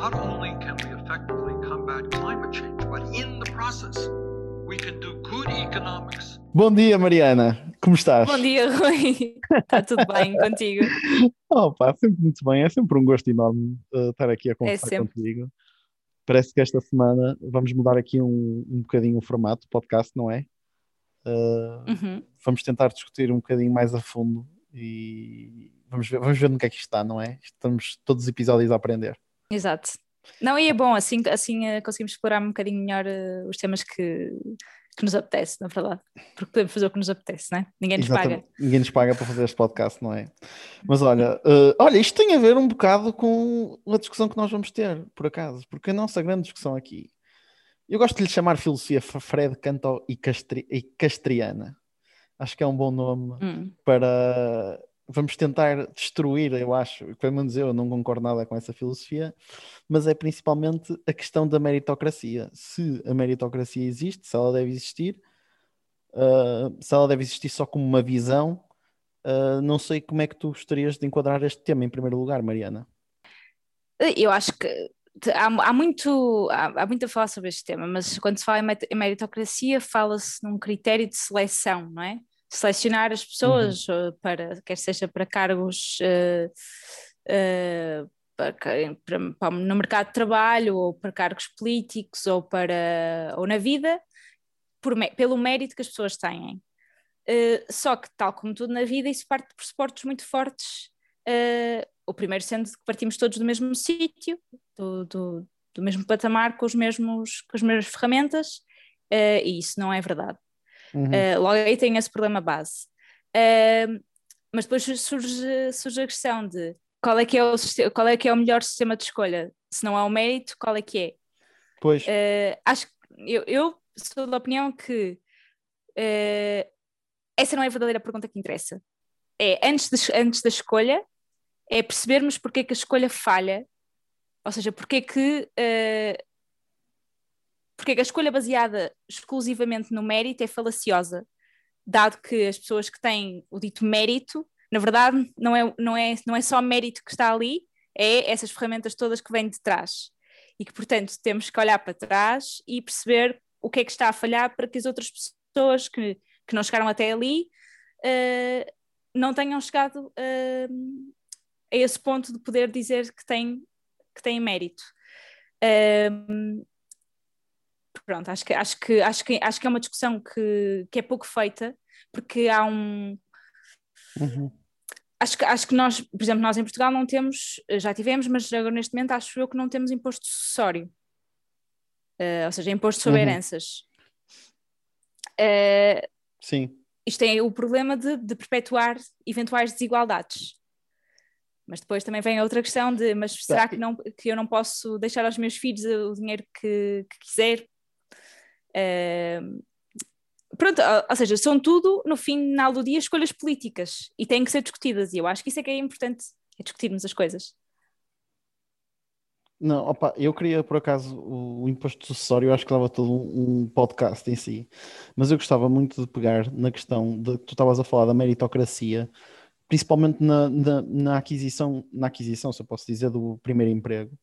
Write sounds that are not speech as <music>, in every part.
not only can we effectively combat climate change, but in the process, we can do good economics. Bom dia, Mariana. Como estás? Bom dia, Rui. Está <laughs> tudo bem contigo? Oh, pá, sempre muito bem. É sempre um gosto enorme uh, estar aqui a conversar sempre. contigo. Parece que esta semana vamos mudar aqui um, um bocadinho o formato do podcast, não é? Uh, Uhum. vamos tentar discutir um bocadinho mais a fundo e vamos ver, vamos ver no que é que isto está, não é? Estamos todos os episódios a aprender. Exato. Não, e é bom, assim, assim eh, conseguimos explorar um bocadinho melhor eh, os temas que, que nos apetece, na verdade. Porque podemos fazer o que nos apetece, não é? Ninguém nos paga. Exatamente. Ninguém nos paga para fazer este podcast, não é? Mas olha, uh, olha, isto tem a ver um bocado com a discussão que nós vamos ter, por acaso, porque a nossa grande discussão aqui, eu gosto de lhe chamar filosofia Fred Canto e, Castri- e Castriana. Acho que é um bom nome Hum. para. Vamos tentar destruir, eu acho, pelo menos eu não concordo nada com essa filosofia, mas é principalmente a questão da meritocracia. Se a meritocracia existe, se ela deve existir, uh, se ela deve existir só como uma visão, uh, não sei como é que tu gostarias de enquadrar este tema em primeiro lugar, Mariana. Eu acho que há, há muito, há, há muito a falar sobre este tema, mas quando se fala em meritocracia, fala-se num critério de seleção, não é? Selecionar as pessoas eh, para, quer seja para cargos eh, eh, para, para- para- no mercado de trabalho, ou para cargos políticos, ou, para, ou na vida, por pelo mérito que as pessoas têm. Eh, só que, tal como tudo na vida, isso parte de pressupostos muito fortes. o primeiro sendo que partimos todos do mesmo sítio, do, do, do mesmo patamar, com, os mesmos, com as mesmas ferramentas, e isso não é verdade. Uhum. Uh, logo aí tem esse problema base. Uh, mas depois surge, surge a questão de qual é, que é o, qual é que é o melhor sistema de escolha? Se não há o mérito, qual é que é? Pois, Uh, acho que eu, eu sou da opinião que uh, essa não é a verdadeira pergunta que interessa. É antes, de- antes da escolha, é percebermos porque é que a escolha falha, ou seja, porque é que, uh, porque que a escolha baseada exclusivamente no mérito é falaciosa, dado que as pessoas que têm o dito mérito, na verdade, não é, não é, não é só mérito que está ali, é essas ferramentas todas que vêm de trás e que, portanto, temos que olhar para trás e perceber o que é que está a falhar para que as outras pessoas que, que não chegaram até ali eh, não tenham chegado eh, a esse ponto de poder dizer que têm, que têm mérito. Eh, pronto, acho que, acho, que, acho, que, acho que é uma discussão que, que é pouco feita, porque há um, uhum. acho que, acho que nós, por exemplo, nós em Portugal não temos, já tivemos, mas agora neste momento acho eu que não temos imposto sucessório, Eh, ou seja, imposto sobre Uhum. heranças. Eh, sim. isto tem o problema de, de perpetuar eventuais desigualdades. Mas depois também vem a outra questão de, mas será que, não, que eu não posso deixar aos meus filhos o dinheiro que, que quiser? Pronto, ou, seja, são tudo, no final do dia, escolhas políticas e têm que ser discutidas. E eu acho que isso é que é importante, é discutirmos as coisas. Não, opa, eu queria por acaso o, imposto sucessório, eu acho que dava todo um, um podcast em si, mas eu gostava muito de pegar na questão de que tu estavas a falar da meritocracia, principalmente na, na, na aquisição, na aquisição, se eu posso dizer, do primeiro emprego,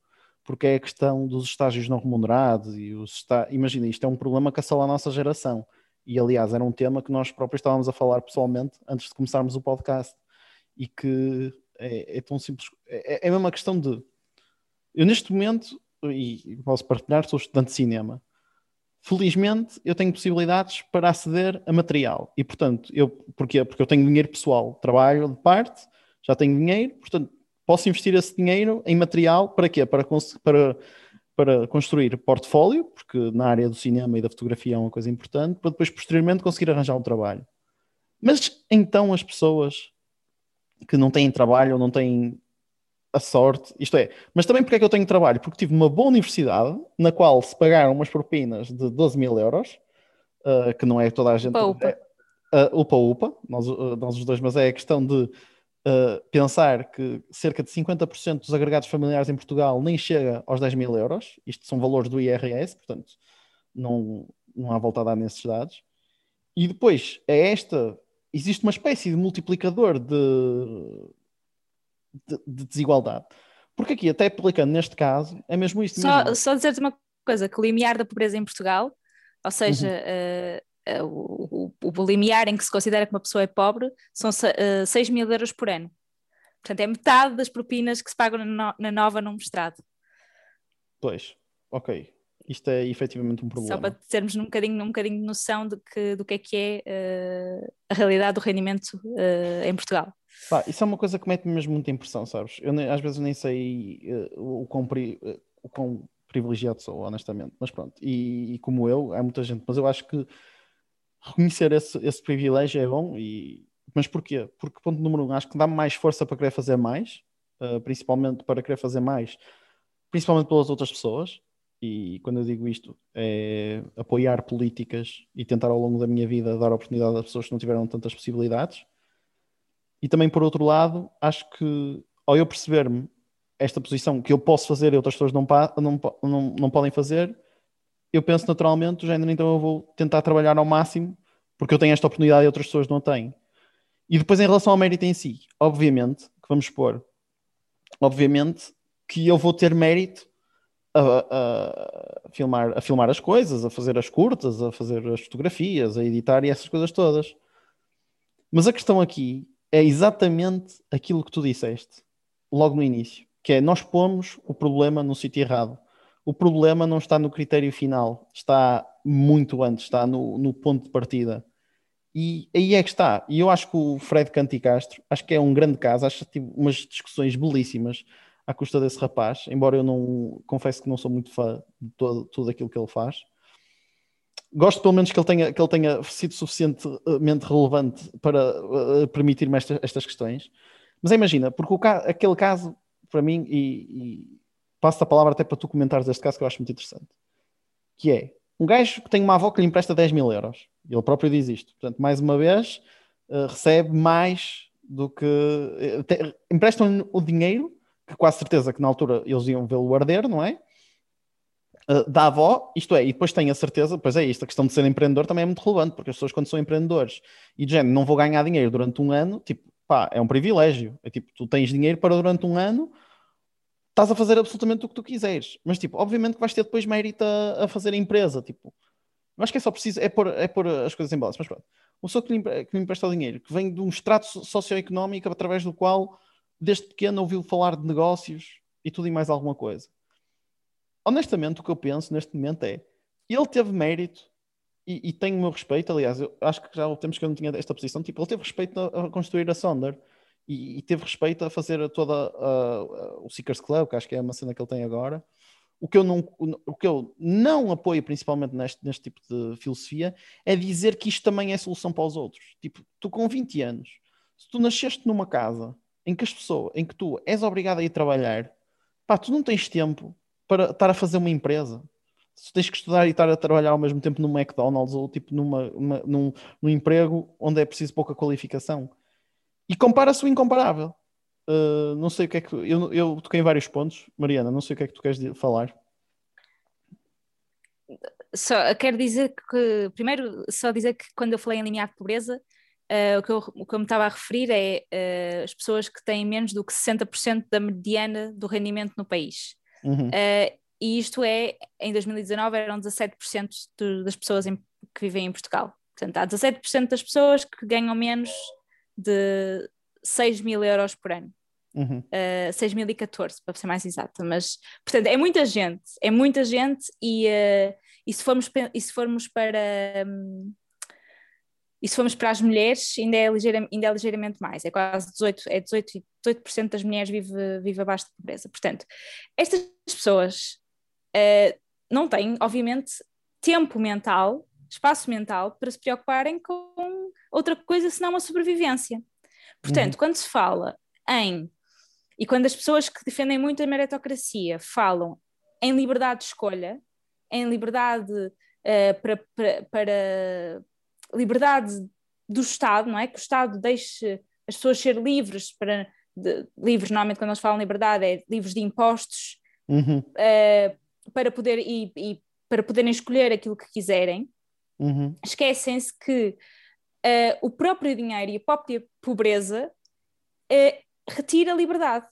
porque é a questão dos estágios não remunerados e os está... imagina, isto é um problema que assola a nossa geração, e aliás era um tema que nós próprios estávamos a falar pessoalmente antes de começarmos o podcast, e que é, é tão simples, é, é mesmo uma questão de eu neste momento, e posso partilhar, sou estudante de cinema. Felizmente, eu tenho possibilidades para aceder a material. E, portanto, eu, porquê? Porque eu tenho dinheiro pessoal, trabalho de parte, já tenho dinheiro, portanto, posso investir esse dinheiro em material para quê? Para, para, para construir portfólio, porque na área do cinema e da fotografia é uma coisa importante, para depois, posteriormente, conseguir arranjar um trabalho. Mas então as pessoas que não têm trabalho ou não têm a sorte, isto é, mas também porque é que eu tenho trabalho? Porque tive uma boa universidade na qual se pagaram umas propinas de 12 mil euros, uh, que não é toda a gente. Upa, upa. Uh, upa, upa, nós, uh, nós os dois, mas é a questão de uh, pensar que cerca de 50% dos agregados familiares em Portugal nem chega aos 10 mil euros, isto são valores do IRS, portanto não, não há volta a dar nesses dados. E depois é esta, existe uma espécie de multiplicador de, de, de desigualdade. Porque aqui, até aplicando neste caso, é mesmo isto. Só, mesmo. só dizer-te uma coisa, que o limiar da pobreza em Portugal, ou seja, Uhum. uh, uh, o, o, o limiar em que se considera que uma pessoa é pobre são uh, 6 mil euros por ano. Portanto, é metade das propinas que se pagam na, no, na nova num mestrado. Pois, ok. Isto é efetivamente um problema. Só para termos um bocadinho, um bocadinho de noção de que, do que é que é uh, a realidade do rendimento uh, em Portugal. Pá, isso é uma coisa que mete-me mesmo muita impressão, sabes? Eu nem, às vezes nem sei uh, o, quão pri, o quão privilegiado sou, honestamente. Mas pronto, e, e, como eu, há muita gente. Mas eu acho que reconhecer esse, esse privilégio é bom. E... Mas porquê? Porque, ponto número um, acho que dá-me mais força para querer fazer mais, principalmente para querer fazer mais, principalmente pelas outras pessoas e quando eu digo isto, é apoiar políticas e tentar ao longo da minha vida dar oportunidade a pessoas que não tiveram tantas possibilidades. E também, por outro lado, acho que ao eu perceber-me esta posição que eu posso fazer e outras pessoas não, não, não, não podem fazer, eu penso naturalmente, o género, então eu vou tentar trabalhar ao máximo porque eu tenho esta oportunidade e outras pessoas não têm. E depois, em relação ao mérito em si, obviamente, que vamos expor, obviamente que eu vou ter mérito a, a, filmar, a filmar as coisas, a fazer as curtas, a fazer as fotografias, a editar e essas coisas todas. Mas a questão aqui é exatamente aquilo que tu disseste logo no início, que é nós pomos o problema no sítio errado. O problema não está no critério final, está muito antes, está no, no ponto de partida. E aí é que está. E eu acho que o Fred Canti Castro, acho que é um grande caso, acho que tive umas discussões belíssimas à custa desse rapaz, embora eu não confesso que não sou muito fã de todo, tudo aquilo que ele faz. Gosto pelo menos que ele tenha, que ele tenha sido suficientemente relevante para uh, permitir-me esta, estas questões. Mas imagina, porque o, aquele caso, para mim, e, e passo a palavra até para tu comentares este caso que eu acho muito interessante, que é um gajo que tem uma avó que lhe empresta 10 mil euros. Ele próprio diz isto. Portanto, mais uma vez, uh, recebe mais do que. Uh, emprestam o dinheiro que quase certeza que na altura eles iam vê-lo arder, não é? Uh, da avó, isto é, e depois tenho a certeza, pois é isto, a questão de ser empreendedor também é muito relevante, porque as pessoas quando são empreendedores e de género, não vou ganhar dinheiro durante um ano, tipo, pá, é um privilégio, é tipo, tu tens dinheiro para durante um ano, estás a fazer absolutamente o que tu quiseres, mas tipo, obviamente que vais ter depois mérito a, a fazer a empresa, tipo, eu acho que é só preciso, é pôr, é pôr as coisas em balanço, mas pronto, uma pessoa que lhe, que lhe empresta dinheiro, que vem de um extrato socioeconómico através do qual desde pequeno ouviu falar de negócios e tudo e mais alguma coisa. Honestamente, o que eu penso neste momento é ele teve mérito e, e o meu respeito. Aliás, eu acho que já houve tempos que eu não tinha esta posição. Tipo, ele teve respeito a, a construir a Sonder e, e, teve respeito a fazer toda a, a, o Seekers Club, que acho que é uma cena que ele tem agora. O que eu não, o que eu não apoio, principalmente neste, neste tipo de filosofia, é dizer que isto também é solução para os outros. Tipo, tu com 20 anos, se tu nasceste numa casa em que as pessoas, em que tu és obrigado a ir trabalhar, pá, tu não tens tempo para estar a fazer uma empresa. Se tens que estudar e estar a trabalhar ao mesmo tempo no McDonald's ou tipo numa, uma, num, num emprego onde é preciso pouca qualificação. E compara-se o incomparável. Uh, não sei o que é que. Eu, eu toquei em vários pontos, Mariana, não sei o que é que tu queres falar. Só quero dizer que, primeiro, só dizer que quando eu falei em limiar de pobreza, Uh, o, que eu, o, que eu, me estava a referir é uh, as pessoas que têm menos do que 60% da mediana do rendimento no país. Uhum. Uh, e isto é, em 2019, eram 17% de, das pessoas em, que vivem em Portugal. Portanto, há 17% das pessoas que ganham menos de 6 mil euros por ano. Uhum. Uh, 6.014, para ser mais exata. Mas, portanto, é muita gente, é muita gente, e, e, se, formos, e se formos para. Um, e se formos para as mulheres, ainda é, ligeira, ainda é ligeiramente mais, é quase 18%, é 18, 18 das mulheres vive, vive abaixo de pobreza. Portanto, estas pessoas uh, não têm, obviamente, tempo mental, espaço mental para se preocuparem com outra coisa senão a sobrevivência. Portanto, uhum. quando se fala em, e quando as pessoas que defendem muito a meritocracia falam em liberdade de escolha, em liberdade uh, para, para, para liberdade do Estado, não é? Que o Estado deixe as pessoas ser livres para de, livres, normalmente quando eles falam liberdade é livres de impostos uhum. uh, para poder e, e, para poderem escolher aquilo que quiserem. Uhum. Esquecem-se que uh, o próprio dinheiro e a própria pobreza uh, retira a liberdade.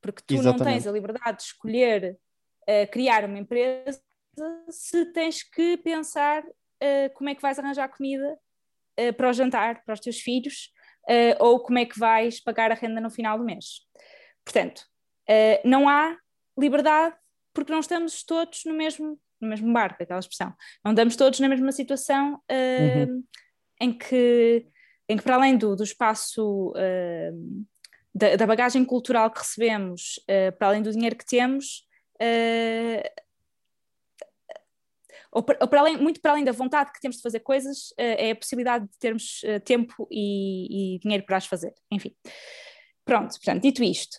porque tu não Exatamente. tens a liberdade de escolher uh, criar uma empresa se tens que pensar como é que vais arranjar comida para o jantar para os teus filhos ou como é que vais pagar a renda no final do mês. Portanto, não há liberdade porque não estamos todos no mesmo, no mesmo barco, aquela expressão. Não estamos todos na mesma situação uhum. Em, que, em que, para além do, do espaço da, da, bagagem cultural que recebemos, para além do dinheiro que temos, Uh, ou para, ou para além, muito para além da vontade que temos de fazer coisas, uh, é a possibilidade de termos uh, tempo e, e, dinheiro para as fazer. Enfim. Pronto, portanto, dito isto,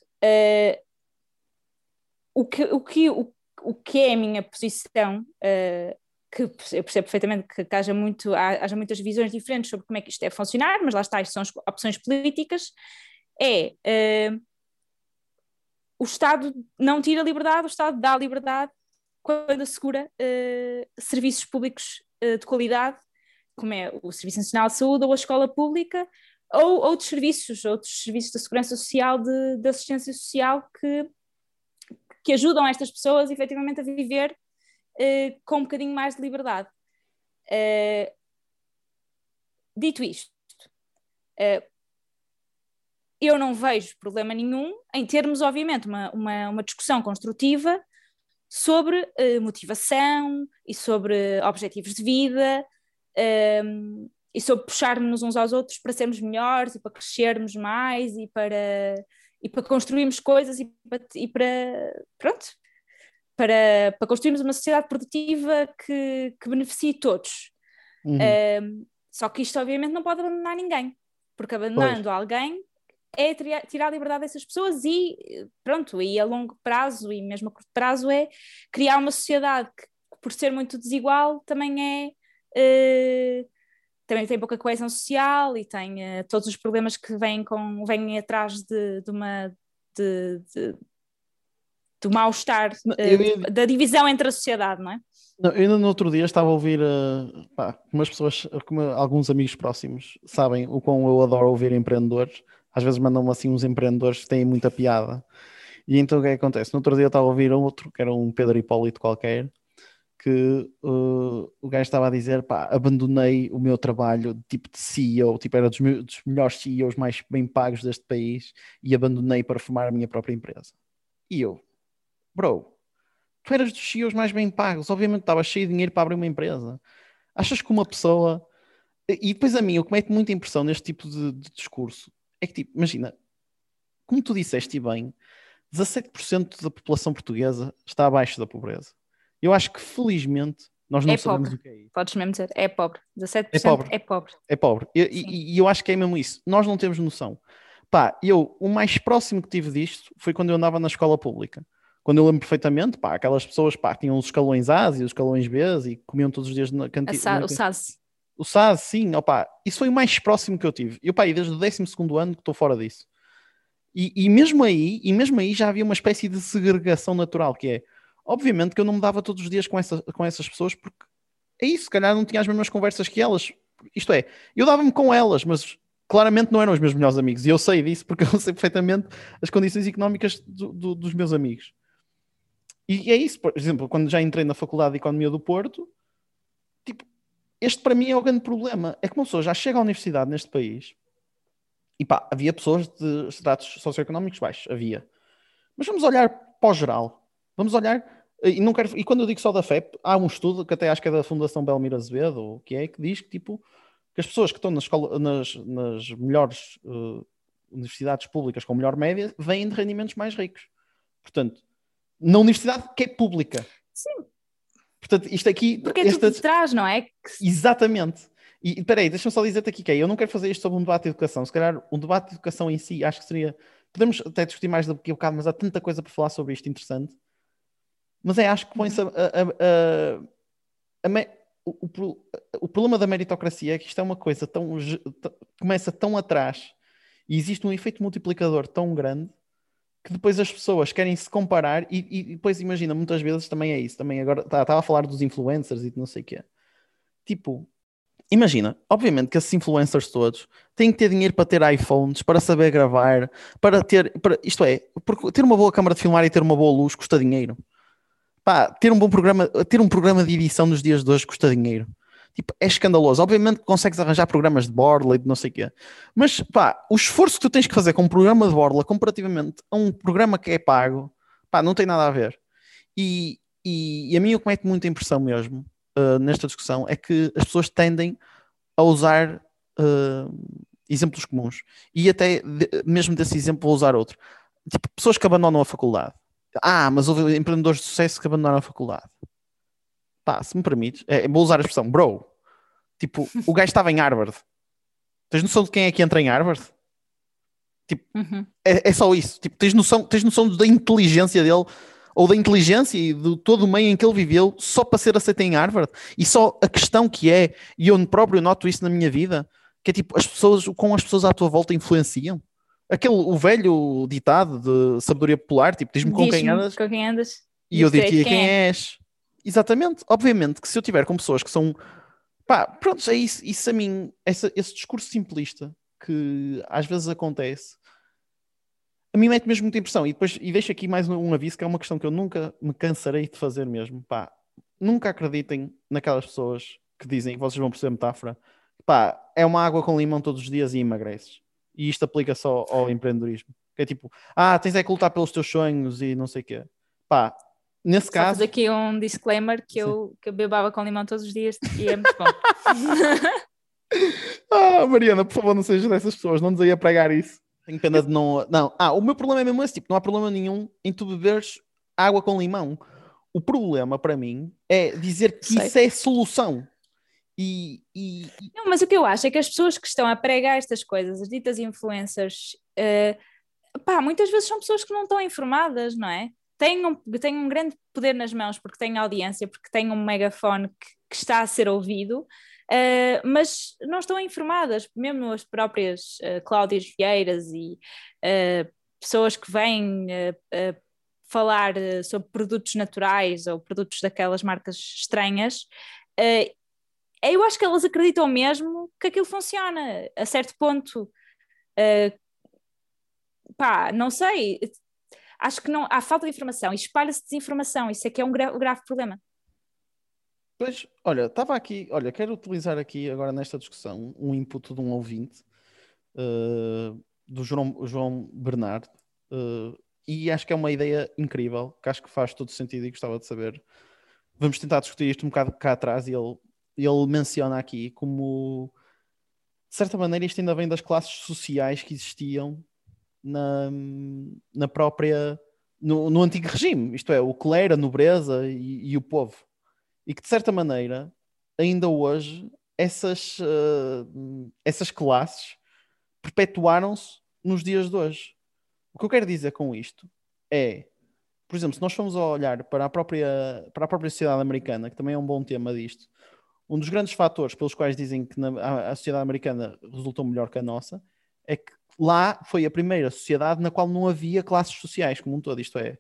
o, que, o, que, o, o que é a minha posição, que eu percebo perfeitamente que, que haja, muito, haja muitas visões diferentes sobre como é que isto deve funcionar, mas lá está, isto são as opções políticas, é o Estado não tira liberdade, o Estado dá liberdade quando assegura uh, serviços públicos uh, de qualidade, como é o Serviço Nacional de Saúde ou a escola pública, ou outros serviços, outros serviços da segurança social, de, de assistência social que, que ajudam estas pessoas efetivamente a viver uh, com um bocadinho mais de liberdade. dito isto, eu não vejo problema nenhum em termos, obviamente, uma, uma, uma discussão construtiva sobre uh, motivação e sobre objetivos de vida um, ehm, e sobre puxarmos uns aos outros para sermos melhores e para crescermos mais e para, e para construirmos coisas e para, e para pronto, para, para construirmos uma sociedade produtiva que, que beneficie todos. Uhum. Um, só que isto, obviamente, não pode abandonar ninguém, porque abandonando pois. alguém é tirar a liberdade dessas pessoas e pronto, e a longo prazo e mesmo a curto prazo é criar uma sociedade que, por ser muito desigual, também é uh, também tem pouca coesão social e tem uh, todos os problemas que vêm, com, vêm atrás de, de uma de, de, do mal-estar, uh, da divisão entre a sociedade, não é? Não, eu ainda no outro dia estava a ouvir uh, pá, umas pessoas, como alguns amigos próximos sabem o quão eu adoro ouvir empreendedores às vezes mandam-me assim uns empreendedores que têm muita piada. E então o que, é que acontece? No outro dia eu estava a ouvir outro, que era um Pedro Hipólito qualquer, que uh, o gajo estava a dizer, pá, abandonei o meu trabalho tipo de CEO, tipo era dos, meus, dos melhores CEOs mais bem pagos deste país e abandonei para formar a minha própria empresa. E eu, bro, tu eras dos CEOs mais bem pagos, obviamente estava cheio de dinheiro para abrir uma empresa. Achas que uma pessoa... E depois a mim, o que mete muita impressão neste tipo de, de discurso é que, tipo, imagina, como tu disseste bem, 17% da população portuguesa está abaixo da pobreza. Eu acho que, felizmente, nós não é sabemos pobre. o que é isso. Podes mesmo dizer, é pobre. 17% é pobre. É pobre. É pobre. E, e, e, eu acho que é mesmo isso. Nós não temos noção. Pá, eu, o mais próximo que tive disto foi quando eu andava na escola pública. Quando eu lembro perfeitamente, pá, aquelas pessoas, pá, tinham os escalões A e os escalões B e comiam todos os dias na cantina. O SAS. O SAS, sim, opa, isso foi o mais próximo que eu tive. E, opa, e desde o 12 ano que estou fora disso. E, e, mesmo aí, e mesmo aí já havia uma espécie de segregação natural, que é, obviamente que eu não me dava todos os dias com, essa, com essas pessoas, porque é isso, se calhar não tinha as mesmas conversas que elas. Isto é, eu dava-me com elas, mas claramente não eram os meus melhores amigos. E eu sei disso, porque eu sei perfeitamente as condições económicas do, do, dos meus amigos. E é isso, por exemplo, quando já entrei na Faculdade de Economia do Porto, tipo, este para mim é o grande problema. É que uma pessoa já chega à universidade neste país e pá, havia pessoas de estratos socioeconómicos baixos, havia. Mas vamos olhar para o geral. Vamos olhar, e, não quero, e quando eu digo só da FEP, há um estudo que até acho que é da Fundação Belmiro Azevedo, ou o que é, que diz que tipo, que as pessoas que estão na escola, nas, nas melhores uh, universidades públicas com melhor média vêm de rendimentos mais ricos. Portanto, na universidade que é pública. Sim, Portanto, isto aqui. Porque é esta... tudo de trás, não é? Exatamente. E peraí, deixa-me só dizer-te aqui que eu não quero fazer isto sobre um debate de educação. Se calhar um debate de educação em si, acho que seria. Podemos até discutir mais daqui a bocado, mas há tanta coisa para falar sobre isto interessante. Mas é, acho que põe-se a, a, a, a o, o, o, problema da meritocracia é que isto é uma coisa tão. começa tão atrás e existe um efeito multiplicador tão grande que depois as pessoas querem se comparar e, e, depois imagina, muitas vezes também é isso, também agora estava tá, a falar dos influencers e de não sei o quê. Tipo, imagina, obviamente que esses influencers todos têm que ter dinheiro para ter iPhones, para saber gravar, para ter, para, isto é, porque ter uma boa câmara de filmar e ter uma boa luz custa dinheiro. Pá, ter um bom programa, ter um programa de edição nos dias de hoje custa dinheiro. Tipo, é escandaloso. Obviamente que consegues arranjar programas de borla e de não sei o quê. Mas, pá, o esforço que tu tens que fazer com um programa de borla comparativamente a um programa que é pago, pá, não tem nada a ver. E, e, e a mim o que mete muita impressão mesmo uh, nesta discussão é que as pessoas tendem a usar uh, exemplos comuns. E até de, mesmo desse exemplo vou usar outro. Tipo, pessoas que abandonam a faculdade. Ah, mas houve empreendedores de sucesso que abandonaram a faculdade pá, se me permites, é, vou usar a expressão bro. Tipo, o gajo estava em Harvard. Tens noção de quem é que entra em Harvard? Tipo, uhum. é, é, só isso. Tipo, tens noção, tens noção da inteligência dele ou da inteligência e de todo o meio em que ele viveu só para ser aceito em Harvard. E só a questão que é, e eu próprio noto isso na minha vida, que é tipo, as pessoas, com as pessoas à tua volta influenciam. Aquele, o velho ditado de sabedoria popular, tipo, diz-me com, diz quem andas. com quem andas. E eu diria quem, quem é. és. Exatamente. Obviamente que se eu tiver com pessoas que são. Pá, pronto, é isso, isso a mim, essa, esse discurso simplista que às vezes acontece, a mim mete mesmo muita impressão. E depois, e deixo aqui mais um, aviso que é uma questão que eu nunca me cansarei de fazer mesmo. Pá, nunca acreditem naquelas pessoas que dizem que vocês vão perceber metáfora. Pá, é uma água com limão todos os dias e emagreces. E isto aplica só ao empreendedorismo. Que é tipo, ah, tens é que lutar pelos teus sonhos e não sei o quê. Pá, Nesse Só caso. fazer aqui um disclaimer que eu, que eu bebava com limão todos os dias e é muito bom. <laughs> ah, Mariana, por favor, não seja dessas pessoas, não nos ia pregar isso. Tenho pena de não. Não, ah, o meu problema é mesmo esse tipo, não há problema nenhum em tu beberes água com limão. O problema para mim é dizer que Sei. isso é solução. E, e, Não, mas o que eu acho é que as pessoas que estão a pregar estas coisas, as ditas influencers, uh, pá, muitas vezes são pessoas que não estão informadas, não é? Têm um, um grande poder nas mãos porque têm audiência, porque têm um megafone que, que está a ser ouvido, uh, mas não estão informadas, mesmo as próprias uh, Cláudias Vieiras e uh, pessoas que vêm falar sobre produtos naturais ou produtos daquelas marcas estranhas, eu acho que elas acreditam mesmo que aquilo funciona a certo ponto. pá, não sei, acho que não há falta de informação e espalha-se desinformação. Isso é que é um gra grave problema. Pois, olha, estava aqui, olha, quero utilizar aqui agora nesta discussão um input de um ouvinte uh, do João, João Bernardo uh, e acho que é uma ideia incrível, que acho que faz todo sentido e gostava de saber. Vamos tentar discutir isto um bocado cá atrás e ele, ele menciona aqui como de certa maneira isto ainda vem das classes sociais que existiam na, na própria. No, no, antigo regime, isto é, o clero, a nobreza e, e, o povo. E que, de certa maneira, ainda hoje, essas, uh, essas classes perpetuaram-se nos dias de hoje. O que eu quero dizer com isto é, por exemplo, se nós formos a olhar para a própria, para a própria sociedade americana, que também é um bom tema disto, um dos grandes fatores pelos quais dizem que na, a, a sociedade americana resultou melhor que a nossa é que lá foi a primeira sociedade na qual não havia classes sociais como um todo, isto é,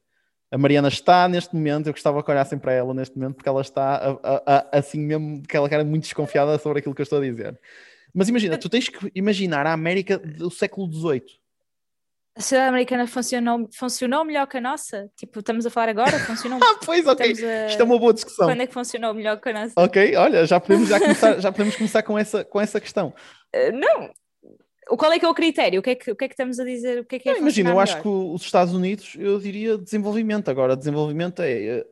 a Mariana está neste momento, eu gostava que olhassem para ela neste momento, porque ela está a, a, a, assim mesmo, aquela cara muito desconfiada sobre aquilo que eu estou a dizer. Mas imagina, tu tens que imaginar a América do século XVIII. A sociedade americana funcionou, funcionou melhor que a nossa? Tipo, estamos a falar agora? Funcionou <laughs> ah, pois, ok. A... Isto é uma boa discussão. Quando é que funcionou melhor que a nossa? Ok, olha, já podemos, já começar, já podemos começar com essa, com essa questão. Uh, não, qual é que é o critério? O que é que, o que, é que estamos a dizer? O que é que é Imagina, eu acho que os Estados Unidos, eu diria desenvolvimento. Agora, desenvolvimento é, é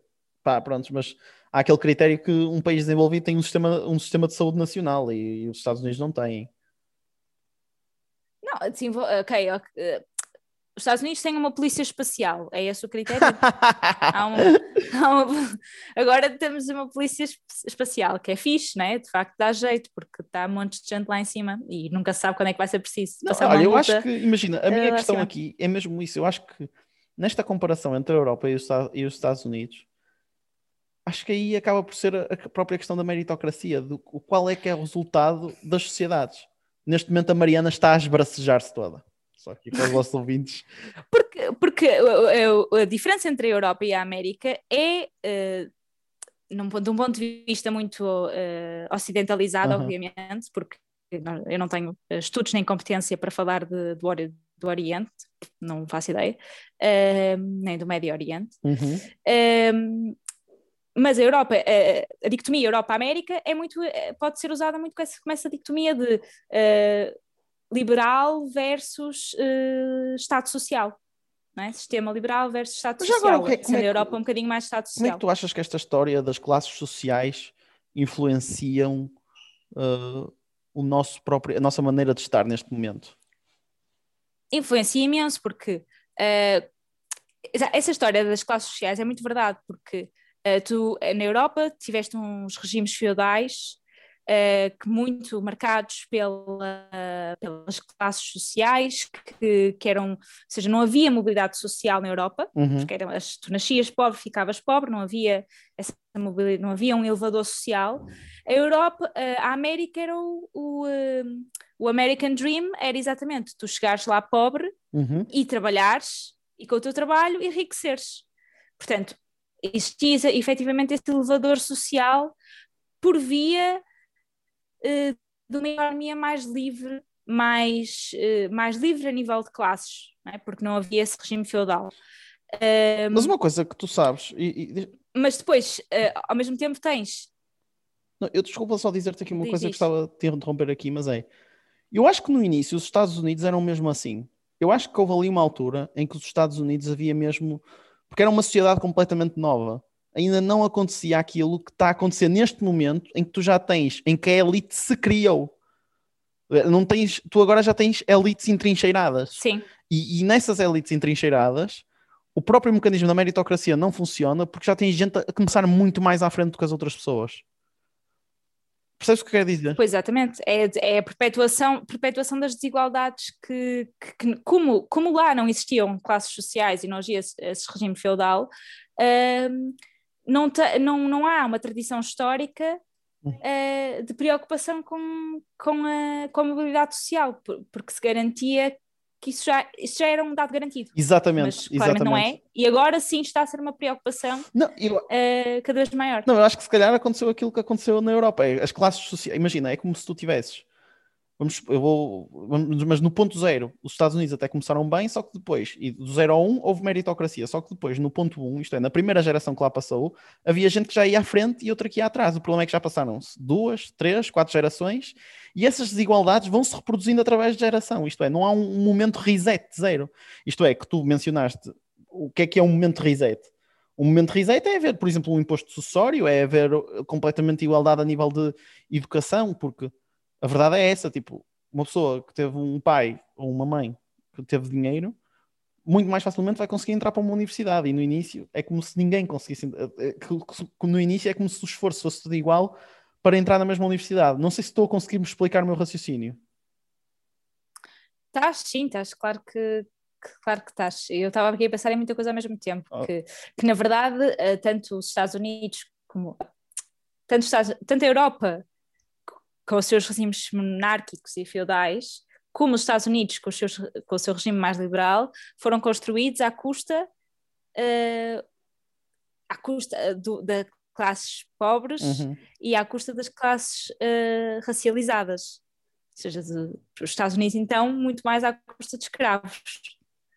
pá, pronto, mas há aquele critério que um país desenvolvido tem um sistema, um sistema de saúde nacional e, e os Estados Unidos não têm. Não, ok, okay os Estados Unidos têm uma polícia espacial, é esse o critério? <laughs> há um, há uma, agora temos uma polícia espacial, que é fixe, né? de facto dá jeito, porque está um monte de gente lá em cima e nunca sabe quando é que vai ser preciso. Não, olha, eu acho que, imagina, a minha uh, questão aqui é mesmo isso, eu acho que nesta comparação entre a Europa e os, e os Estados Unidos, acho que aí acaba por ser a própria questão da meritocracia, do qual é que é o resultado das sociedades. Neste momento a Mariana está a esbracejar-se toda só aqui para os vossos ouvintes. Porque, porque a, a, a, diferença entre a Europa e a América é uh, num, de um ponto de vista muito uh, ocidentalizado, Aham. obviamente, porque eu não- tenho estudos nem competência para falar de- do, do Oriente, não faço ideia, eh, nem do Médio Oriente. Uhum. Um, mas a Europa, a dicotomia Europa-América é muito, pode ser usada muito com essa, com essa dicotomia de liberal versus eh, Estado social. É? Sistema liberal versus Estado Mas agora, social. o que é- como sendo é a que- Europa um bocadinho mais Estado Como é social. que tu achas que esta história das classes sociais influenciam uh, o nosso próprio, a nossa maneira de estar neste momento? influencia imenso, porque exa- essa história das classes sociais é muito verdade, porque eh, tu na Europa tiveste uns regimes feudais eh, que muito marcados pela, pelas classes sociais, que, que eram, ou seja, não havia mobilidade social na Europa, Uhum. porque eram, as- tu nascias pobre, ficavas pobre, não havia essa mobilidade, não havia um elevador social. A Europa, eh, a América era o, o, eh, o American Dream, era exatamente tu chegares lá pobre Uhum. e trabalhares e com o teu trabalho enriqueceres. Portanto, existia efetivamente esse elevador social por via eh, de uma economia mais livre, mais, eh, mais livre a nível de classes, não é? porque não havia esse regime feudal. Mas uma coisa que tu sabes, e, e- mas depois, eh, ao mesmo tempo, tens. não, eu desculpa só dizer-te aqui uma Diz coisa que isso. gostava de te interromper aqui, mas é, eu acho que no início os Estados Unidos eram mesmo assim. Eu acho que houve ali uma altura em que os Estados Unidos havia mesmo, porque era uma sociedade completamente nova. Ainda não acontecia aquilo que está a acontecer neste momento em que tu já tens, em que a elite se criou. Não tens, tu agora já tens elites entrincheiradas. Sim, E, e nessas elites entrincheiradas, o próprio mecanismo da meritocracia não funciona porque já tem gente a começar muito mais à frente do que as outras pessoas. Percebes o que eu quero dizer? pois exatamente. É, é a perpetuação, perpetuação das desigualdades que, que- que- como, como lá não existiam classes sociais e não havia esse, esse regime feudal, hum, não, te- não, não há uma tradição histórica eh, de preocupação com, com, a, com a mobilidade social, por- porque se garantia que isso já, isso já era um dado garantido. Exatamente. Mas claramente não exatamente. é, e agora sim está a ser uma preocupação Não, eu, eh, cada vez maior. não, eu acho que se calhar aconteceu aquilo que aconteceu na Europa. As classes sociais, imagina, é como se tu tivesses. Vamos, eu vou, vamos- mas no ponto zero, os Estados Unidos até começaram bem, só que depois, e do zero a um, houve meritocracia, só que depois, no ponto um, isto é, na primeira geração que lá passou, havia gente que já ia à frente e outra que ia atrás. O problema é que já passaram-se duas, três, quatro gerações e essas desigualdades vão se reproduzindo através de geração. Isto é, não há um momento reset zero. Isto é, que tu mencionaste, o que é que é um momento reset? Um momento reset é haver, por exemplo, um imposto sucessório, é haver completamente igualdade a nível de educação, porque a verdade é essa, tipo, uma pessoa que teve um pai ou uma mãe que teve dinheiro, muito mais facilmente vai conseguir entrar para uma universidade. E no início é como se ninguém conseguisse. eh, eh, No início é como se o esforço fosse tudo igual para entrar na mesma universidade. Não sei se estou a conseguir me explicar o meu raciocínio. Estás, sim, estás, claro que, claro que estás. Eu estava aqui a pensar em muita coisa ao mesmo tempo, Oh. que, que na verdade, eh, tanto os Estados Unidos como tanto, os Estados, tanto a Europa com os seus regimes monárquicos e feudais, como os Estados Unidos com, os seus, com o seu regime mais liberal, foram construídos à custa eh, à custa eh, do, da classes pobres Uhum. e à custa das classes eh, racializadas. Ou seja, os Estados Unidos, então, muito mais à custa de escravos.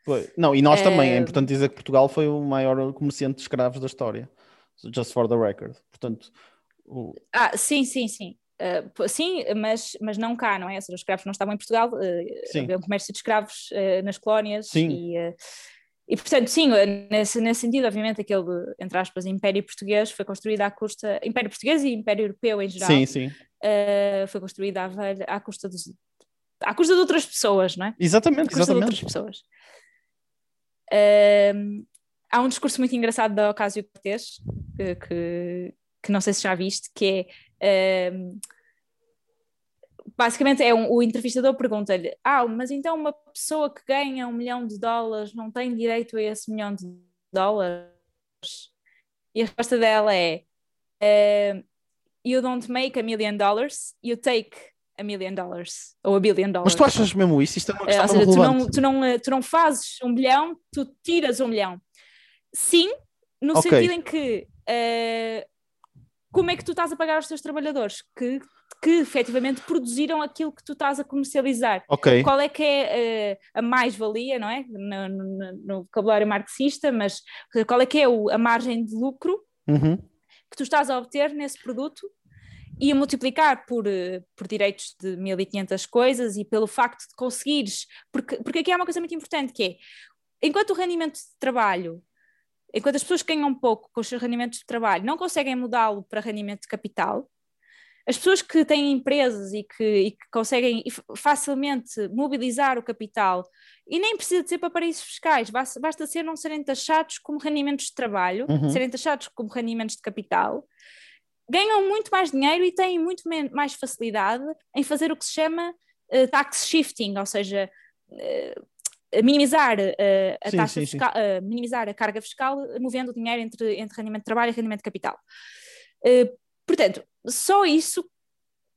Foi. Não, e nós também. É importante dizer que Portugal foi o maior comerciante de escravos da história. Just for the record. Portanto, o- Ah, sim, sim, sim. P- sim, mas, mas não cá, não é? Ou seja, os escravos não estavam em Portugal, Sim. havia um comércio de escravos eh, nas colónias Sim. e, e portanto, sim, nesse, nesse sentido, obviamente, aquele, entre aspas, Império Português foi construído à custa, Império Português e Império Europeu em geral, sim, sim. eh, foi construído à, velha, à custa dos, à custa de outras pessoas, não é? Exatamente, custa de outras exatamente. pessoas. Ahm, há um discurso muito engraçado da Ocasio-Cortez, que, que, que não sei se já viste, que é... ahm, basicamente é um, o entrevistador pergunta-lhe ah, mas então uma pessoa que ganha um milhão de dólares não tem direito a esse milhão de dólares? E a resposta dela é ahm, you don't make a million dollars, you take a million dollars, ou a billion dollars. Mas tu achas mesmo isso? Isto é uma Eh, questão ou seja, tu não, tu, não, tu não fazes um bilhão, tu tiras um milhão. Sim, no Ok. sentido em que eh, como é que tu estás a pagar aos teus trabalhadores que, que efetivamente produziram aquilo que tu estás a comercializar. Ok. Qual é que é uh, a mais-valia, não é? No, no, no, vocabulário marxista, mas qual é que é o, a margem de lucro Uhum. que tu estás a obter nesse produto e a multiplicar por, uh, por direitos de 1500 coisas e pelo facto de conseguires, porque, porque aqui há uma coisa muito importante que é, enquanto o rendimento de trabalho enquanto as pessoas ganham pouco com os seus rendimentos de trabalho não conseguem mudá-lo para rendimento de capital, as pessoas que têm empresas e que, e que, conseguem facilmente mobilizar o capital, e nem precisa de ser para paraísos fiscais, basta, basta ser não serem taxados como rendimentos de trabalho, Uhum. serem taxados como rendimentos de capital, ganham muito mais dinheiro e têm muito mais facilidade em fazer o que se chama eh, tax shifting, ou seja, eh, minimizar eh, a Sim, taxa sim, sim. fiscal, eh, minimizar a carga fiscal, eh, movendo o dinheiro entre, entre rendimento de trabalho e rendimento de capital. Eh, portanto, só isso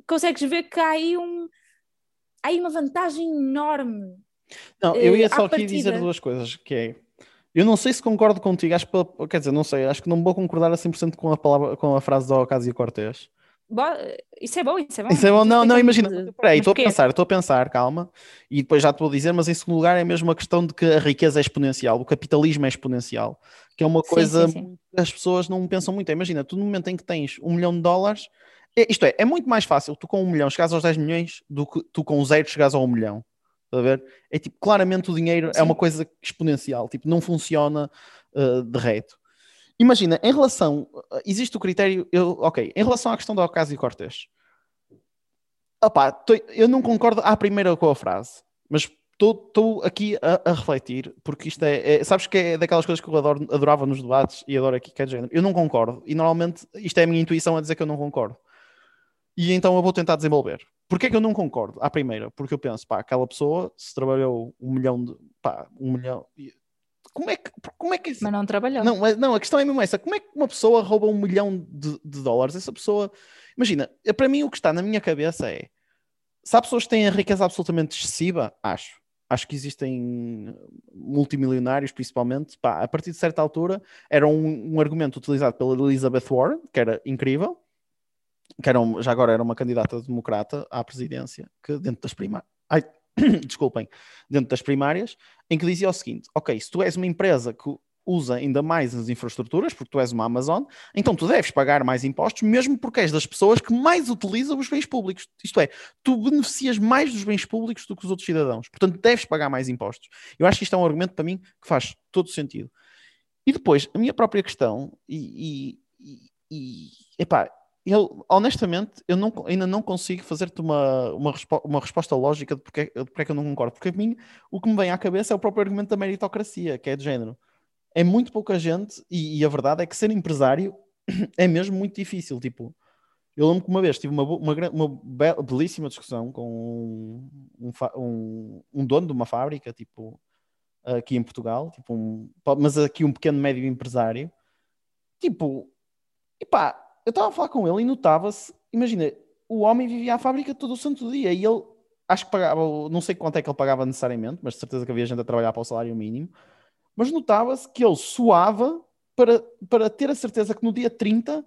consegues ver que há aí, um, há aí uma vantagem enorme. Não, eu ia só aqui dizer duas coisas, que é, eu não sei se concordo contigo, acho que, quer dizer, não sei, acho que não vou concordar a 100% com a palavra, com a frase da Ocasio Cortez. Bo- isso é bom, isso é bom. Isso é bom, não, não, imagina, peraí, estou a pensar, estou a pensar, calma, e depois já te vou dizer, mas em segundo lugar é mesmo a questão de que a riqueza é exponencial, o capitalismo é exponencial, que é uma Sim, coisa sim, sim. que as pessoas não pensam muito. Imagina, tu no momento em que tens um milhão de dólares, é- isto é, é muito mais fácil tu com um milhão chegares aos 10 milhões do que tu com zero chegares ao um milhão. Estás a ver? É tipo, claramente o dinheiro é Sim. uma coisa exponencial, tipo, não funciona uh, de reto. Imagina, em relação, existe o critério, eu, ok, em relação à questão da Ocasio Cortez, opá, eu não concordo à primeira com a frase, mas estou aqui a, a refletir, porque isto é, é- sabes que é daquelas coisas que eu adoro, adorava nos debates e adoro aqui, que é de género. Eu não concordo, e normalmente isto é a minha intuição a dizer que eu não concordo. E então eu vou tentar desenvolver. Porquê é que eu não concordo? À primeira, porque eu penso, pá, aquela pessoa se trabalhou um milhão de, pá, um milhão, como é que, como é que Mas não trabalhou. não, não, a questão é mesmo essa. Como é que uma pessoa rouba um milhão de, de dólares? Essa pessoa. Imagina, para mim o que está na minha cabeça é. Se há pessoas que têm a riqueza absolutamente excessiva, acho. Acho que existem multimilionários, principalmente. Pá, a partir de certa altura, era um, um argumento utilizado pela Elizabeth Warren, que era incrível, que era um- já agora era uma candidata democrata à presidência, que dentro das primárias. Ai, <coughs> desculpem, dentro das primárias, em que dizia o seguinte: ok, se tu és uma empresa que usa ainda mais as infraestruturas, porque tu és uma Amazon, então tu deves pagar mais impostos, mesmo porque és das pessoas que mais utilizam os bens públicos. Isto é, tu beneficias mais dos bens públicos do que os outros cidadãos, portanto deves pagar mais impostos. Eu acho que isto é um argumento para mim que faz todo sentido. E depois, a minha própria questão, e, e, e epá, eu honestamente eu não, ainda não consigo fazer-te uma, uma, uma resposta lógica de porque, de porque é que eu não concordo, porque a mim o que me vem à cabeça é o próprio argumento da meritocracia, que é de género. É muito pouca gente, e, e a verdade é que ser empresário <clears throat> é mesmo muito difícil. Tipo, eu lembro que uma vez tive uma, uma, uma be- belíssima discussão com um, um, um- dono de uma fábrica, tipo, aqui em Portugal, tipo um, mas aqui um pequeno médio empresário. Tipo, epá, eu estava a falar com ele e notava-se, imagina, o homem vivia à fábrica todo o santo dia e ele, acho que pagava, não sei quanto é que ele pagava necessariamente, mas de certeza que havia gente a trabalhar para o salário mínimo, mas notava-se que ele suava para, para ter a certeza que no dia 30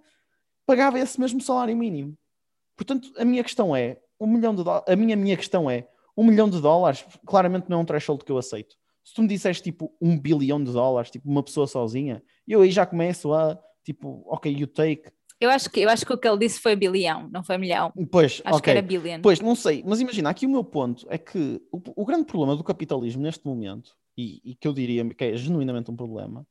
pagava esse mesmo salário mínimo. Portanto, a minha questão é, um milhão de dólares, a minha, minha questão é, um milhão de dólares claramente não é um threshold que eu aceito. Se tu me disseres tipo um bilhão de dólares, tipo uma pessoa sozinha, eu aí já começo a tipo, ok, you take. Eu acho, que, eu acho que o que ele disse foi bilhão, não foi milhão. Pois, Acho que ok. era billion. Pois, não sei, mas imagina, aqui o meu ponto é que o, o grande problema do capitalismo neste momento, e, e que eu diria que é genuinamente um problema,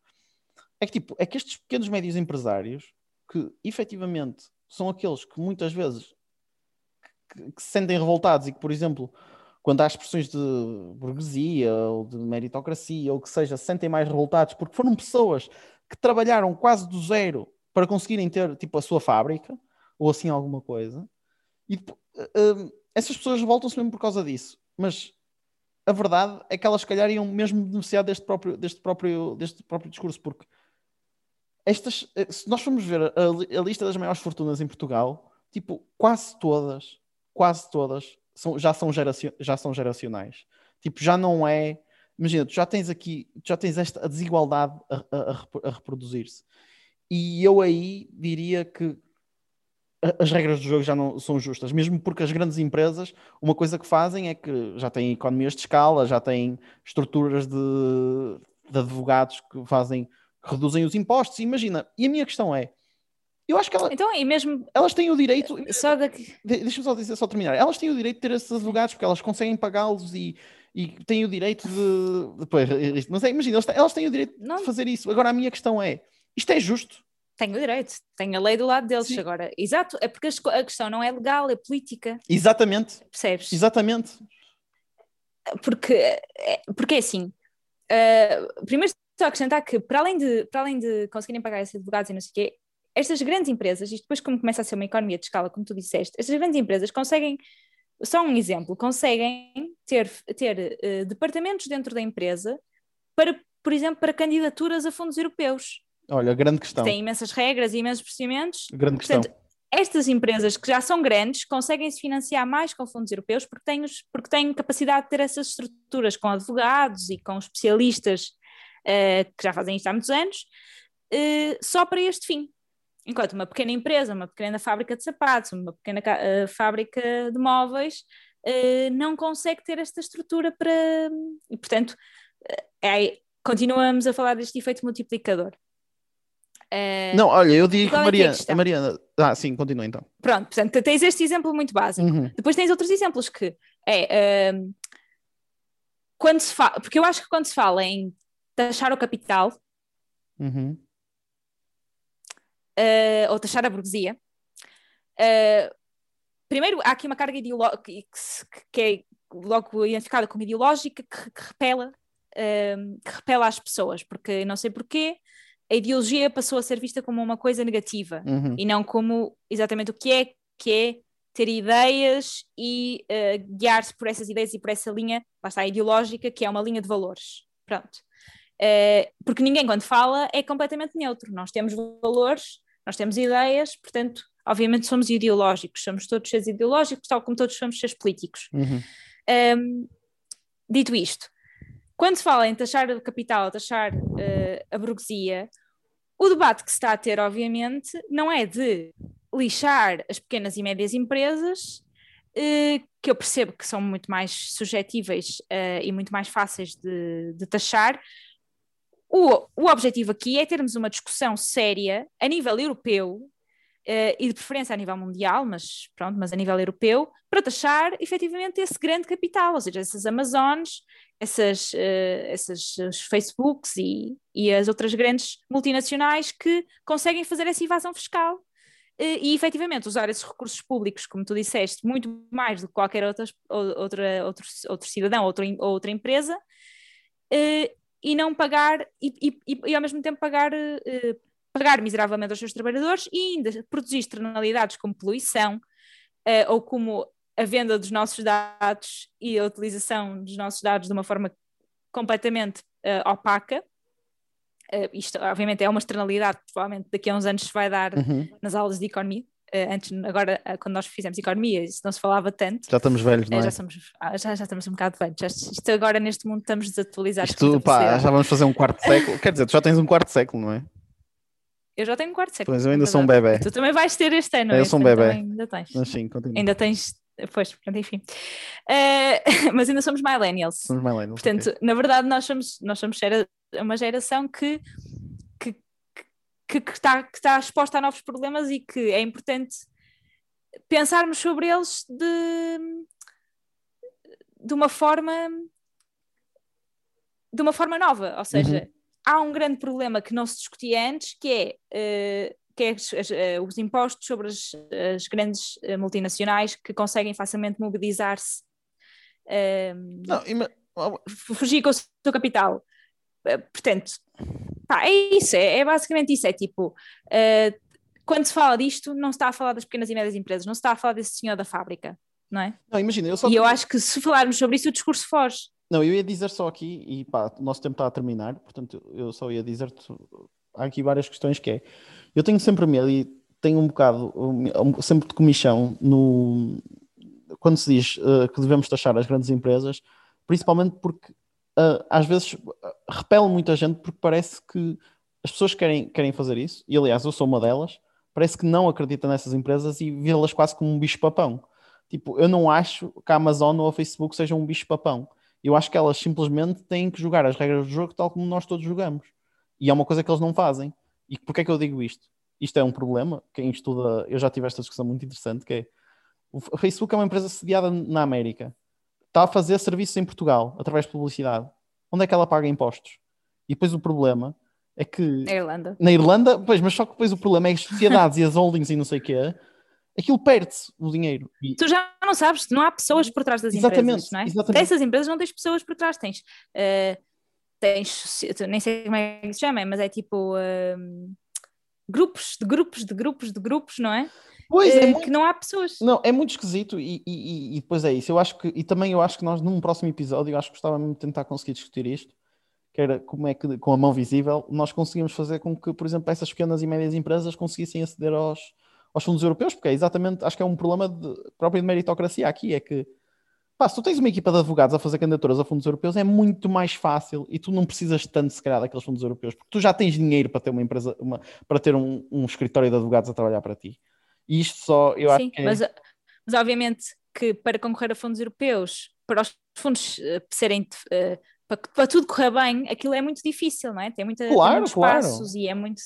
é que, tipo, é que estes pequenos médios empresários, que efetivamente são aqueles que muitas vezes que, que se sentem revoltados e que, por exemplo, quando há expressões de burguesia ou de meritocracia ou que seja, se sentem mais revoltados porque foram pessoas que trabalharam quase do zero para conseguirem ter tipo a sua fábrica ou assim alguma coisa. E hum, essas pessoas revoltam-se mesmo por causa disso. Mas a verdade é que elas, se calhar, iam mesmo beneficiar deste próprio, deste próprio, deste próprio discurso, porque estas, eh, se nós formos ver a, a lista das maiores fortunas em Portugal, tipo, quase todas, quase todas, são, já, são já são geracionais. Tipo, já não é. Imagina, tu já tens aqui, já tens esta desigualdade a, a- a reproduzir-se. E eu aí diria que as regras do jogo já não são justas, mesmo porque as grandes empresas, uma coisa que fazem é que já têm economias de escala, já têm estruturas de, de advogados que fazem, que reduzem os impostos. Imagina, e a minha questão é: eu acho que ela, Então, e mesmo elas têm o direito. só daqui. de- Deixa-me só dizer, só terminar. Elas têm o direito de ter esses advogados porque elas conseguem pagá-los e, e têm o direito de. Depois, mas é, imagina, elas têm, elas têm o direito Não. de fazer isso. Agora a minha questão é: isto é justo? Tenho o direito, tenho a lei do lado deles Sim. agora. Exato, é porque a questão não é legal, é política, Exatamente, percebes? exatamente. porque, é- porque é assim. eh, primeiro, só acrescentar que, para além, de, para além de conseguirem pagar esses advogados e não sei o quê, estas grandes empresas, e depois, como começa a ser uma economia de escala, como tu disseste, estas grandes empresas conseguem, só um exemplo, conseguem ter, ter eh, departamentos dentro da empresa para, por exemplo, para candidaturas a fundos europeus, Olha, grande que questão. têm imensas regras e imensos procedimentos, Grande questão. Portanto, estas empresas que já são grandes conseguem se financiar mais com fundos europeus porque têm, os- porque têm capacidade de ter essas estruturas com advogados e com especialistas eh, que já fazem isto há muitos anos, eh, só para este fim. Enquanto uma pequena empresa, uma pequena fábrica de sapatos, uma pequena eh, fábrica de móveis, não consegue ter esta estrutura para. E, portanto, é- continuamos a falar deste efeito multiplicador. Eh, Não, olha, eu digo qual é é a Mariana? Mariana. Ah, sim, continua então. Pronto, portanto, tens este exemplo muito básico. Uhum. Depois tens outros exemplos que é hum, quando se fala, porque eu acho que quando se fala em taxar o capital Uhum. eh, ou taxar a burguesia, eh, primeiro há aqui uma carga ideológica que, que é logo identificada como ideológica que, que repela hum, que repela as pessoas, porque não sei porquê a ideologia passou a ser vista como uma coisa negativa. Uhum. e não como exatamente o que é, que é ter ideias e eh, guiar-se por essas ideias e por essa linha, lá está, ideológica, que é uma linha de valores. Pronto. Eh, porque ninguém, quando fala, é completamente neutro. Nós temos valores, nós temos ideias, portanto, obviamente somos ideológicos, somos todos seres ideológicos, tal como todos somos seres políticos. Uhum. Um, dito isto, quando se fala em taxar o capital, taxar eh, a burguesia, o debate que se está a ter, obviamente, não é de lixar as pequenas e médias empresas, eh, que eu percebo que são muito mais suscetíveis eh, e muito mais fáceis de, de taxar. O, o objetivo aqui é termos uma discussão séria a nível europeu eh, e de preferência a nível mundial, mas pronto, mas a nível europeu, para taxar efetivamente esse grande capital, ou seja, essas Amazones, essas, eh, essas Facebooks e, e as outras grandes multinacionais que conseguem fazer essa evasão fiscal. Eh, e efetivamente usar esses recursos públicos, como tu disseste, muito mais do que qualquer outra, outra, outro, outro cidadão, outra, ou outra empresa, e não pagar, e, e, e, ao mesmo tempo pagar, pagar miseravelmente aos seus trabalhadores e ainda produzir externalidades como poluição, eh, ou como a venda dos nossos dados e a utilização dos nossos dados de uma forma completamente eh, opaca. Eh, isto, obviamente, é uma externalidade que provavelmente daqui a uns anos se vai dar Uhum. nas aulas de economia. Antes, agora, quando nós fizemos economia, isso não se falava tanto. Já estamos velhos, não é? já, somos, ah, já, já estamos um bocado velhos. Já- Isto agora, neste mundo, estamos desatualizados. Isto, pá, já vamos fazer um quarto século. Quer dizer, tu já tens um quarto século, não é? Eu já tenho um quarto século. Pois eu ainda sou um bebê. Tu também vais ter este ano. Eu este sou um também Ainda tens. Mas sim, continua. Ainda tens. Pois, pronto, enfim. Eh, <laughs> mas ainda somos millennials. Somos millennials, Portanto, ok. na verdade, nós somos, nós somos gera- uma geração que, que, que, está, que está exposta a novos problemas e que é importante pensarmos sobre eles de, de uma forma de uma forma nova, ou seja, há um grande problema que não se discutia antes, que é, eh, que é eh, os impostos sobre as, as grandes eh, multinacionais que conseguem facilmente mobilizar-se eh, f- fugir com o seu capital. Portanto, pá, é isso, é, é basicamente isso. É tipo, quando se fala disto, não se está a falar das pequenas e médias empresas, não se está a falar desse senhor da fábrica, não é? não, imagina, eu só. E eu acho que se falarmos sobre isso, o discurso foge. Não, eu ia dizer só aqui, e pá, o nosso tempo está a terminar, portanto eu só ia dizer-te. Há aqui várias questões que é. Eu tenho sempre medo e tenho um bocado, um- sempre de comichão no. Quando se diz eh, que devemos taxar as grandes empresas, principalmente porque eh, às vezes eh, repele muita gente porque parece que as pessoas querem, querem fazer isso, e aliás eu sou uma delas, parece que não acredita nessas empresas e vê-las quase como um bicho-papão. Tipo, eu não acho que a Amazon ou a Facebook sejam um bicho-papão. Eu acho que elas simplesmente têm que jogar as regras do jogo tal como nós todos jogamos. E é uma coisa que eles não fazem. E porquê é que eu digo isto? Isto é um problema. Quem estuda, eu já tive esta discussão muito interessante, que é o Facebook é uma empresa sediada na América. Está a fazer serviços em Portugal através de publicidade. Onde é que ela paga impostos? E depois o problema é que. Na Irlanda. Na Irlanda, pois, mas só que depois o problema é que as sociedades e as holdings e não sei o quê, aquilo perde-se o dinheiro. E, Tu já não sabes, não há pessoas por trás das Exatamente, empresas, não é? exatamente. Dessas empresas não tens pessoas por trás, tens, eh, tens nem sei como é que se chama, mas é tipo ehm, grupos de grupos de grupos de grupos, não é? pois, é Eh, muito que não há pessoas. Não, é muito esquisito e, e, e- e depois é isso. Eu acho que, e também eu acho que nós num próximo episódio, eu acho que gostava mesmo de tentar conseguir discutir isto, que era como é que com a mão visível nós conseguimos fazer com que, por exemplo, essas pequenas e médias empresas conseguissem aceder aos, aos fundos europeus, porque é exatamente, acho que é um problema de, próprio de meritocracia aqui, é que pá, se tu tens uma equipa de advogados a fazer candidaturas a fundos europeus, é muito mais fácil e tu não precisas tanto, se calhar, daqueles fundos europeus, porque tu já tens dinheiro para ter uma empresa, uma, para ter um, um escritório de advogados a trabalhar para ti. E isto só, eu acho Sim, que é... mas, mas obviamente que para concorrer a fundos europeus, para os fundos eh, serem eh, para, para tudo correr bem, aquilo é muito difícil, não é? Tem, muita, tem Claro, muitos claro. passos e é muito.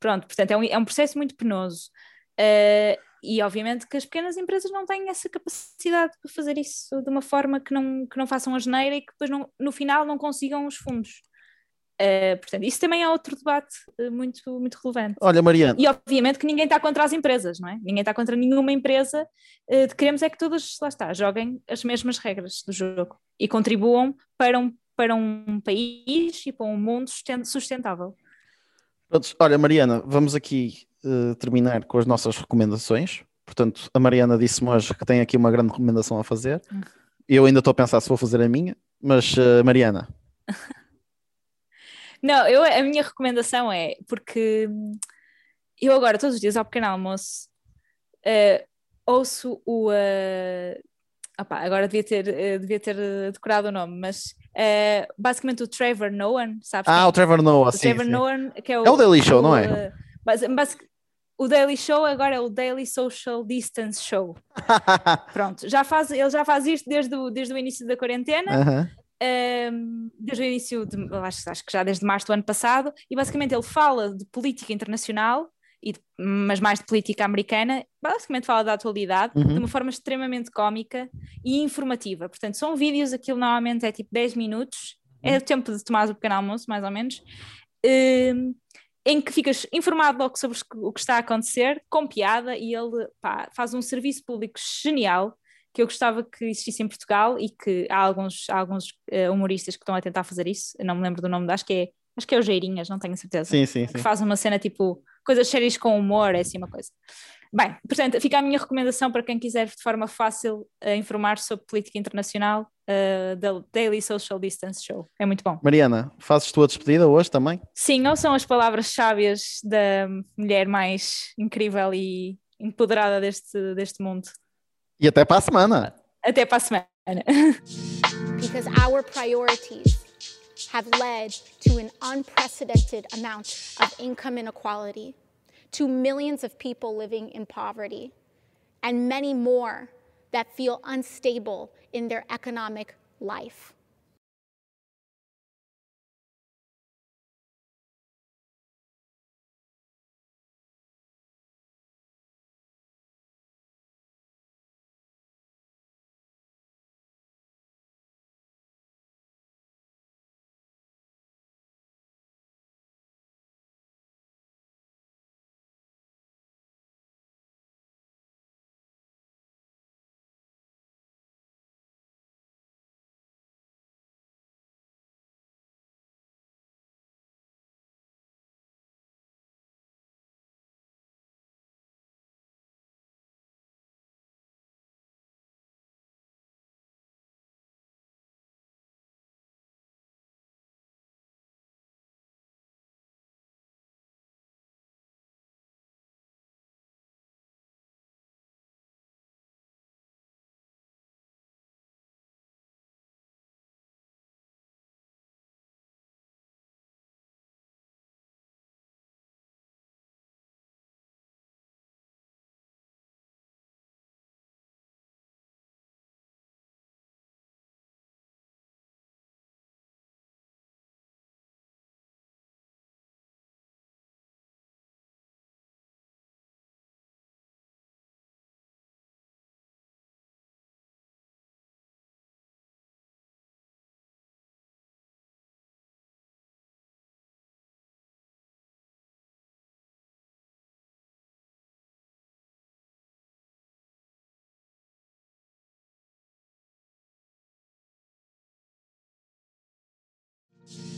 Pronto, portanto, é um, é um processo muito penoso. Eh, e obviamente que as pequenas empresas não têm essa capacidade para fazer isso de uma forma que não, que não façam a geneira e que depois não, no final não consigam os fundos. Eh, portanto, isso também é outro debate eh, muito, muito relevante. Olha, Mariana, E obviamente que ninguém está contra as empresas, não é? Ninguém está contra nenhuma empresa. eh, queremos é que todas, lá está, joguem as mesmas regras do jogo e contribuam para um, para um país e para um mundo susten- sustentável. Olha, Mariana, vamos aqui eh, terminar com as nossas recomendações. Portanto, a Mariana disse-me hoje que tem aqui uma grande recomendação a fazer. Eu ainda estou a pensar se vou fazer a minha, mas eh, Mariana, <laughs> Não, eu, a minha recomendação é porque eu agora, todos os dias, ao pequeno almoço, eh, ouço o. eh, opá, agora devia ter, eh, devia ter decorado o nome, mas eh, basicamente o Trevor Noah, sabes? ah, quem o Trevor Noah, O sim, Trevor sim. Noah, que é o, É o Daily Show, não é? basi- basic- o Daily Show agora é o Daily Social Distance Show. <laughs> Pronto, já faz, ele já faz isto desde o, desde o início da quarentena, ehm, desde o início, de, acho, acho que já desde março do ano passado, e basicamente ele fala de política internacional, e de- mas mais de política americana, basicamente fala da atualidade Uhum. de uma forma extremamente cómica e informativa. Portanto, são vídeos, aquilo normalmente é tipo 10 minutos, é o tempo de tomar o pequeno almoço, mais ou menos, ehm, em que ficas informado logo sobre o que está a acontecer, com piada, e ele pá, faz um serviço público genial que eu gostava que existisse em Portugal e que há alguns, há alguns eh, humoristas que estão a tentar fazer isso, eu não me lembro do nome, acho que é, acho que é o Geirinhas, não tenho certeza Sim, sim, sim. que faz uma cena tipo coisas sérias com humor, é assim uma coisa. Bem, portanto, fica a minha recomendação para quem quiser de forma fácil eh, informar sobre política internacional eh, da Daily Social Distance Show. É muito bom. Mariana, fazes tu a despedida hoje também? Sim, ou são as palavras sábias da mulher mais incrível e empoderada deste, deste mundo. E até para a semana. Até para a semana. <laughs> because our priorities have led to an unprecedented amount of income inequality, to millions of people living in poverty, and many more that feel unstable in their economic life.